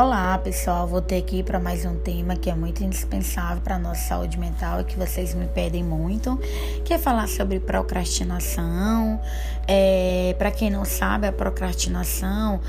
Olá, pessoal. Voltei aqui para mais um tema que é muito indispensável para a nossa saúde mental e que vocês me pedem muito, que é falar sobre procrastinação. É, para quem não sabe, a procrastinação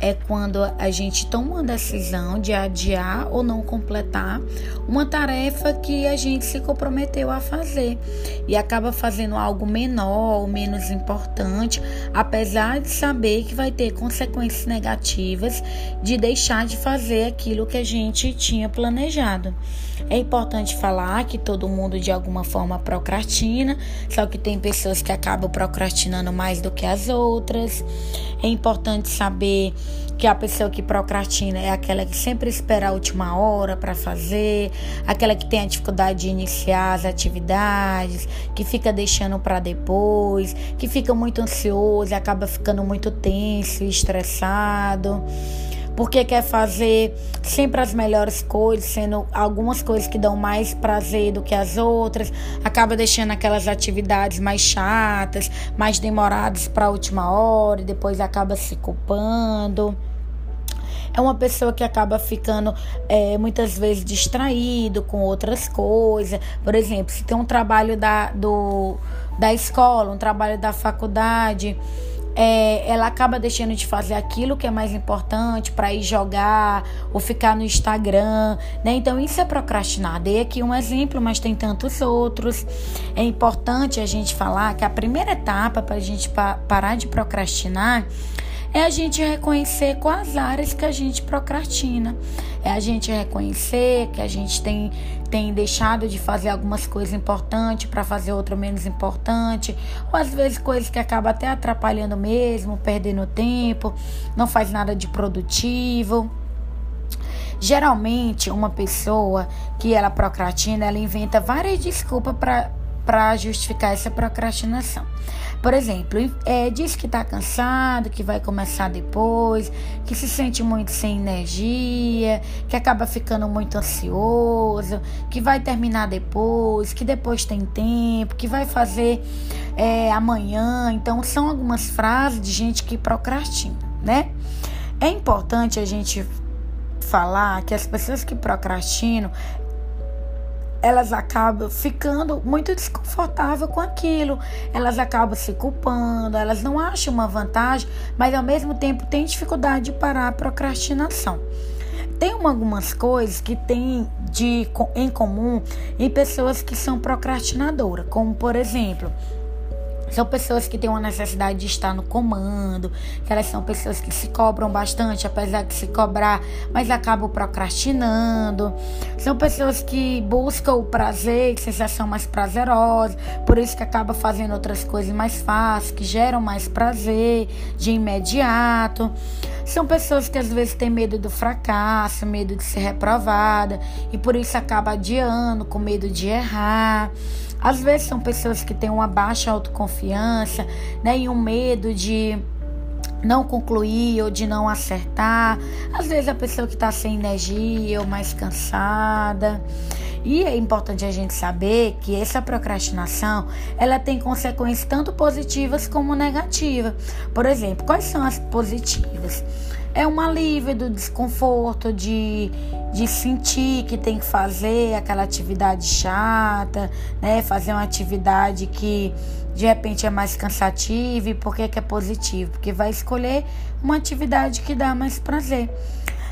é quando a gente toma uma decisão de adiar ou não completar uma tarefa que a gente se comprometeu a fazer e acaba fazendo algo menor ou menos importante, apesar de saber que vai ter consequências negativas de deixar de fazer aquilo que a gente tinha planejado. É importante falar que todo mundo de alguma forma procrastina, só que tem pessoas que acabam procrastinando mais do que as outras. É importante saber que a pessoa que procrastina é aquela que sempre espera a última hora para fazer, aquela que tem a dificuldade de iniciar as atividades, que fica deixando para depois, que fica muito ansioso acaba ficando muito tenso e estressado porque quer fazer sempre as melhores coisas, sendo algumas coisas que dão mais prazer do que as outras, acaba deixando aquelas atividades mais chatas, mais demoradas para a última hora e depois acaba se culpando é uma pessoa que acaba ficando é, muitas vezes distraído com outras coisas. Por exemplo, se tem um trabalho da, do, da escola, um trabalho da faculdade é, ela acaba deixando de fazer aquilo que é mais importante para ir jogar ou ficar no Instagram, né? Então isso é procrastinar. Dei aqui um exemplo, mas tem tantos outros. É importante a gente falar que a primeira etapa para a gente pa parar de procrastinar é a gente reconhecer quais áreas que a gente procrastina. É a gente reconhecer que a gente tem, tem deixado de fazer algumas coisas importantes para fazer outra menos importante, ou às vezes coisas que acabam até atrapalhando mesmo, perdendo tempo, não faz nada de produtivo. Geralmente, uma pessoa que ela procrastina, ela inventa várias desculpas para para justificar essa procrastinação. Por exemplo, é, diz que está cansado, que vai começar depois, que se sente muito sem energia, que acaba ficando muito ansioso, que vai terminar depois, que depois tem tempo, que vai fazer é, amanhã. Então, são algumas frases de gente que procrastina, né? É importante a gente falar que as pessoas que procrastinam, elas acabam ficando muito desconfortáveis com aquilo, elas acabam se culpando, elas não acham uma vantagem, mas ao mesmo tempo têm dificuldade de parar a procrastinação. Tem algumas coisas que tem de, em comum em pessoas que são procrastinadoras, como por exemplo, são pessoas que têm uma necessidade de estar no comando, que elas são pessoas que se cobram bastante, apesar de se cobrar, mas acabam procrastinando. São pessoas que buscam o prazer, sensação mais prazerosa, por isso que acaba fazendo outras coisas mais fáceis, que geram mais prazer de imediato. São pessoas que às vezes têm medo do fracasso, medo de ser reprovada e por isso acaba adiando, com medo de errar. Às vezes são pessoas que têm uma baixa autoconfiança, né, e um medo de não concluir ou de não acertar. Às vezes a pessoa que está sem energia ou mais cansada. E é importante a gente saber que essa procrastinação ela tem consequências tanto positivas como negativas. Por exemplo, quais são as positivas? é um alívio do desconforto, de, de sentir que tem que fazer aquela atividade chata, né? Fazer uma atividade que de repente é mais cansativa. E por que, que é positivo? Porque vai escolher uma atividade que dá mais prazer.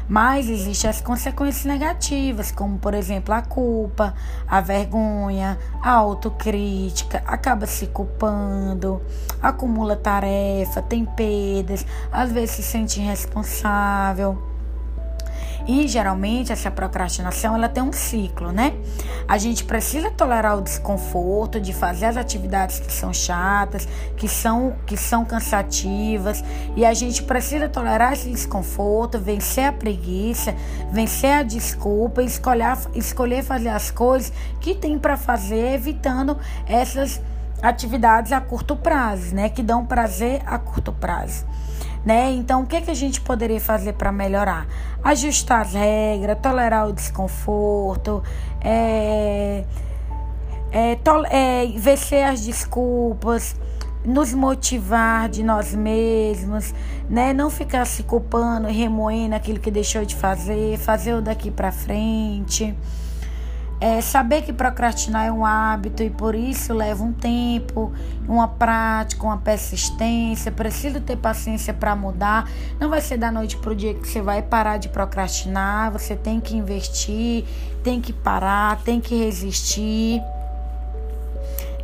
Mas existem as consequências negativas, como por exemplo a culpa, a vergonha, a autocrítica, acaba se culpando, acumula tarefa, tem perdas, às vezes se sente irresponsável. E geralmente essa procrastinação ela tem um ciclo, né? A gente precisa tolerar o desconforto de fazer as atividades que são chatas, que são que são cansativas, e a gente precisa tolerar esse desconforto, vencer a preguiça, vencer a desculpa, escolher escolher fazer as coisas que tem para fazer, evitando essas atividades a curto prazo, né? Que dão prazer a curto prazo né? Então, o que, que a gente poderia fazer para melhorar? Ajustar as regras, tolerar o desconforto, é, é, é, vencer as desculpas, nos motivar de nós mesmos, né? Não ficar se culpando e remoendo aquilo que deixou de fazer, fazer o daqui para frente. É, saber que procrastinar é um hábito e por isso leva um tempo, uma prática, uma persistência. Preciso ter paciência para mudar. Não vai ser da noite para o dia que você vai parar de procrastinar. Você tem que investir, tem que parar, tem que resistir.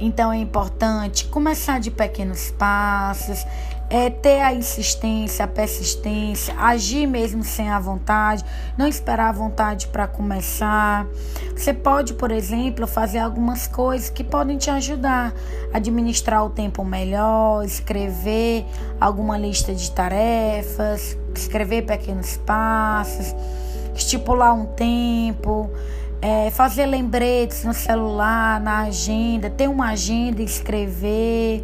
Então é importante começar de pequenos passos, é ter a insistência, a persistência, agir mesmo sem a vontade, não esperar a vontade para começar. Você pode, por exemplo, fazer algumas coisas que podem te ajudar a administrar o tempo melhor, escrever alguma lista de tarefas, escrever pequenos passos, estipular um tempo é, fazer lembretes no celular, na agenda, ter uma agenda, escrever,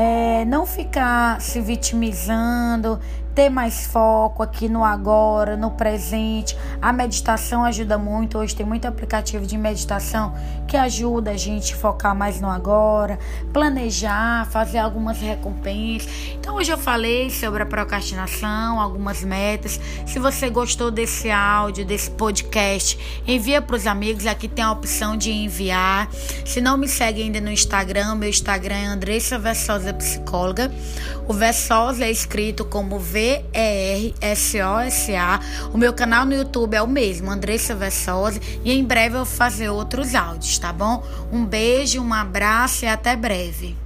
é, não ficar se vitimizando, ter mais foco aqui no agora, no presente. A meditação ajuda muito. Hoje tem muito aplicativo de meditação que ajuda a gente focar mais no agora, planejar, fazer algumas recompensas. Então hoje eu falei sobre a procrastinação, algumas metas. Se você gostou desse áudio, desse podcast, envia para os amigos. Aqui tem a opção de enviar. Se não me segue ainda no Instagram, meu Instagram é Andressa Versosa Psicóloga. O Versosa é escrito como V V-E-R-S-O-S-A. O meu canal no YouTube é o mesmo, Andressa Versosa. E em breve eu vou fazer outros áudios, tá bom? Um beijo, um abraço e até breve.